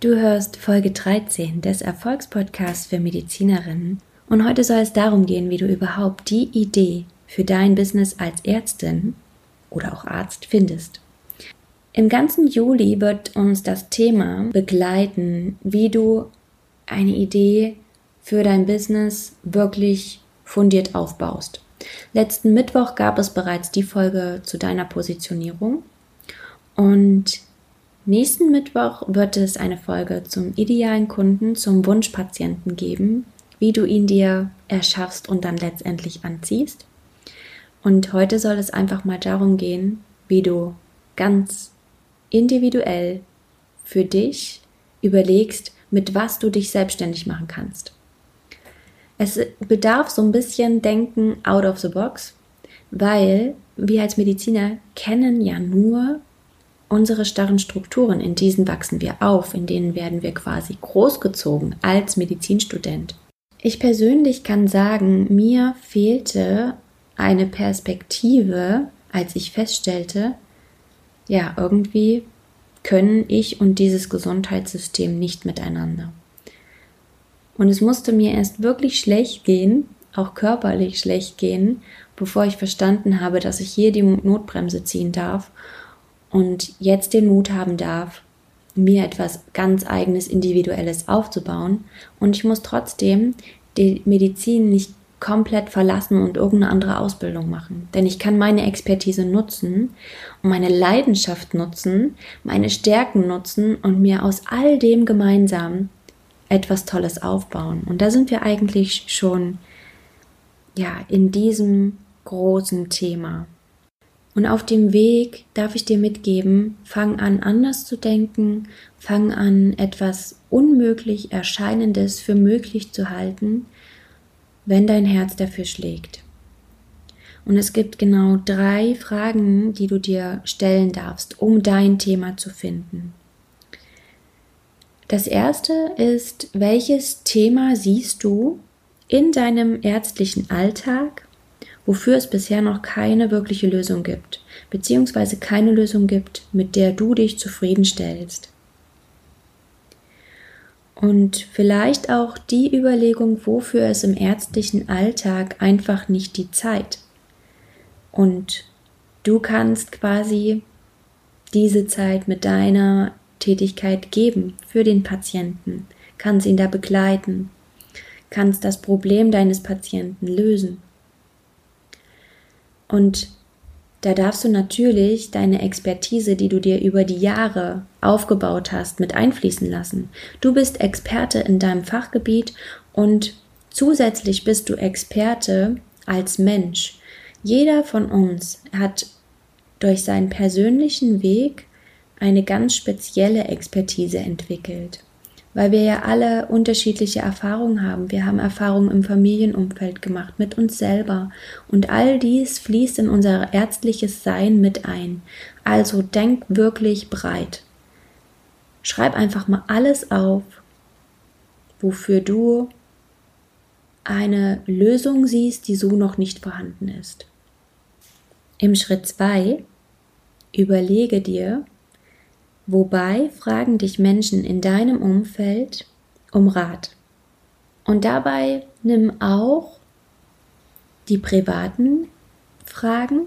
Du hörst Folge 13 des Erfolgspodcasts für Medizinerinnen und heute soll es darum gehen, wie du überhaupt die Idee für dein Business als Ärztin oder auch Arzt findest. Im ganzen Juli wird uns das Thema begleiten, wie du eine Idee für dein Business wirklich fundiert aufbaust. Letzten Mittwoch gab es bereits die Folge zu deiner Positionierung und nächsten Mittwoch wird es eine Folge zum idealen Kunden, zum Wunschpatienten geben, wie du ihn dir erschaffst und dann letztendlich anziehst. Und heute soll es einfach mal darum gehen, wie du ganz individuell für dich überlegst, mit was du dich selbstständig machen kannst. Es bedarf so ein bisschen Denken out of the box, weil wir als Mediziner kennen ja nur unsere starren Strukturen. In diesen wachsen wir auf, in denen werden wir quasi großgezogen als Medizinstudent. Ich persönlich kann sagen, mir fehlte eine Perspektive, als ich feststellte, ja, irgendwie können ich und dieses Gesundheitssystem nicht miteinander. Und es musste mir erst wirklich schlecht gehen, auch körperlich schlecht gehen, bevor ich verstanden habe, dass ich hier die Notbremse ziehen darf und jetzt den Mut haben darf, mir etwas ganz eigenes, individuelles aufzubauen. Und ich muss trotzdem die Medizin nicht komplett verlassen und irgendeine andere Ausbildung machen. Denn ich kann meine Expertise nutzen und meine Leidenschaft nutzen, meine Stärken nutzen und mir aus all dem gemeinsam etwas Tolles aufbauen. Und da sind wir eigentlich schon ja in diesem großen Thema. Und auf dem Weg darf ich dir mitgeben, fang an anders zu denken, fang an etwas unmöglich Erscheinendes für möglich zu halten wenn dein Herz dafür schlägt. Und es gibt genau drei Fragen, die du dir stellen darfst, um dein Thema zu finden. Das erste ist, welches Thema siehst du in deinem ärztlichen Alltag, wofür es bisher noch keine wirkliche Lösung gibt, beziehungsweise keine Lösung gibt, mit der du dich zufriedenstellst. Und vielleicht auch die Überlegung, wofür es im ärztlichen Alltag einfach nicht die Zeit. Und du kannst quasi diese Zeit mit deiner Tätigkeit geben für den Patienten, kannst ihn da begleiten, kannst das Problem deines Patienten lösen. Und da darfst du natürlich deine Expertise, die du dir über die Jahre aufgebaut hast, mit einfließen lassen. Du bist Experte in deinem Fachgebiet und zusätzlich bist du Experte als Mensch. Jeder von uns hat durch seinen persönlichen Weg eine ganz spezielle Expertise entwickelt weil wir ja alle unterschiedliche Erfahrungen haben. Wir haben Erfahrungen im Familienumfeld gemacht, mit uns selber. Und all dies fließt in unser ärztliches Sein mit ein. Also denk wirklich breit. Schreib einfach mal alles auf, wofür du eine Lösung siehst, die so noch nicht vorhanden ist. Im Schritt 2 überlege dir, Wobei fragen dich Menschen in deinem Umfeld um Rat. Und dabei nimm auch die privaten Fragen.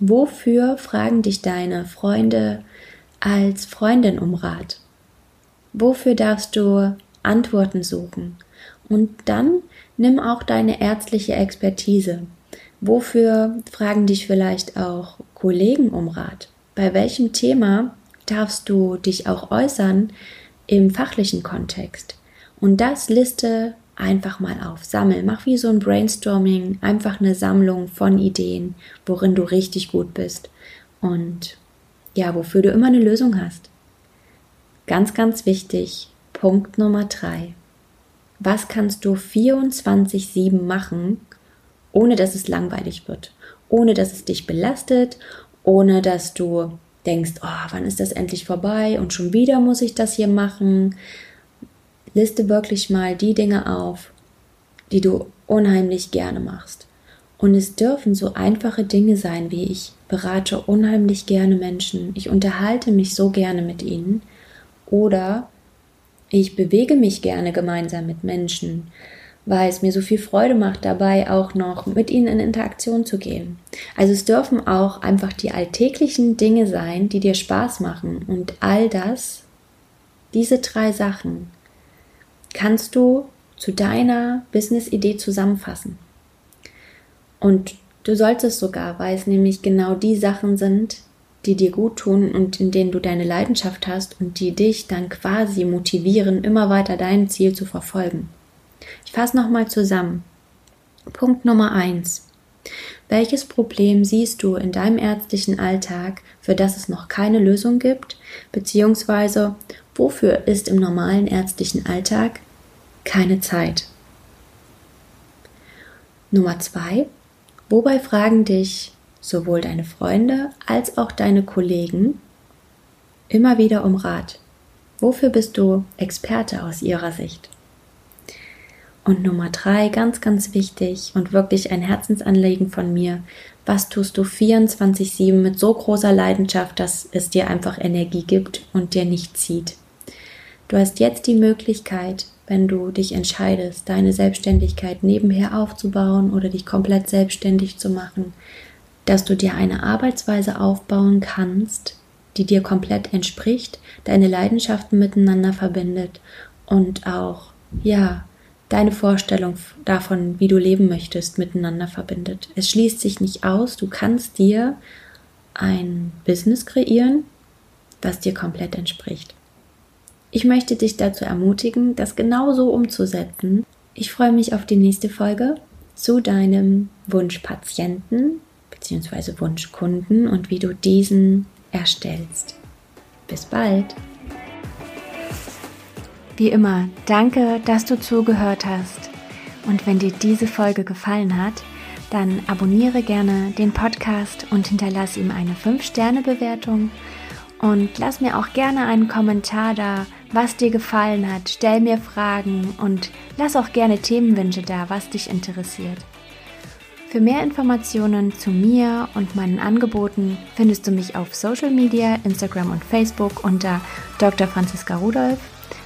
Wofür fragen dich deine Freunde als Freundin um Rat? Wofür darfst du Antworten suchen? Und dann nimm auch deine ärztliche Expertise. Wofür fragen dich vielleicht auch Kollegen um Rat? Bei welchem Thema darfst du dich auch äußern im fachlichen Kontext. Und das liste einfach mal auf, sammel, mach wie so ein Brainstorming, einfach eine Sammlung von Ideen, worin du richtig gut bist. Und ja, wofür du immer eine Lösung hast. Ganz, ganz wichtig, Punkt Nummer drei. Was kannst du 24-7 machen, ohne dass es langweilig wird, ohne dass es dich belastet, ohne dass du denkst, oh, wann ist das endlich vorbei und schon wieder muss ich das hier machen. Liste wirklich mal die Dinge auf, die du unheimlich gerne machst. Und es dürfen so einfache Dinge sein, wie ich berate unheimlich gerne Menschen, ich unterhalte mich so gerne mit ihnen oder ich bewege mich gerne gemeinsam mit Menschen, weil es mir so viel Freude macht, dabei auch noch mit ihnen in Interaktion zu gehen. Also es dürfen auch einfach die alltäglichen Dinge sein, die dir Spaß machen. Und all das, diese drei Sachen, kannst du zu deiner Business-Idee zusammenfassen. Und du solltest sogar, weil es nämlich genau die Sachen sind, die dir gut tun und in denen du deine Leidenschaft hast und die dich dann quasi motivieren, immer weiter dein Ziel zu verfolgen. Ich fasse nochmal zusammen. Punkt Nummer eins: Welches Problem siehst du in deinem ärztlichen Alltag, für das es noch keine Lösung gibt, beziehungsweise wofür ist im normalen ärztlichen Alltag keine Zeit? Nummer zwei: Wobei fragen dich sowohl deine Freunde als auch deine Kollegen immer wieder um Rat? Wofür bist du Experte aus ihrer Sicht? Und Nummer drei, ganz, ganz wichtig und wirklich ein Herzensanliegen von mir. Was tust du 24-7 mit so großer Leidenschaft, dass es dir einfach Energie gibt und dir nicht zieht? Du hast jetzt die Möglichkeit, wenn du dich entscheidest, deine Selbstständigkeit nebenher aufzubauen oder dich komplett selbstständig zu machen, dass du dir eine Arbeitsweise aufbauen kannst, die dir komplett entspricht, deine Leidenschaften miteinander verbindet und auch, ja, deine Vorstellung davon, wie du leben möchtest, miteinander verbindet. Es schließt sich nicht aus, du kannst dir ein Business kreieren, das dir komplett entspricht. Ich möchte dich dazu ermutigen, das genauso umzusetzen. Ich freue mich auf die nächste Folge zu deinem Wunschpatienten bzw. Wunschkunden und wie du diesen erstellst. Bis bald! Wie immer, danke, dass du zugehört hast. Und wenn dir diese Folge gefallen hat, dann abonniere gerne den Podcast und hinterlass ihm eine 5-Sterne-Bewertung. Und lass mir auch gerne einen Kommentar da, was dir gefallen hat. Stell mir Fragen und lass auch gerne Themenwünsche da, was dich interessiert. Für mehr Informationen zu mir und meinen Angeboten findest du mich auf Social Media, Instagram und Facebook unter Dr. Franziska Rudolph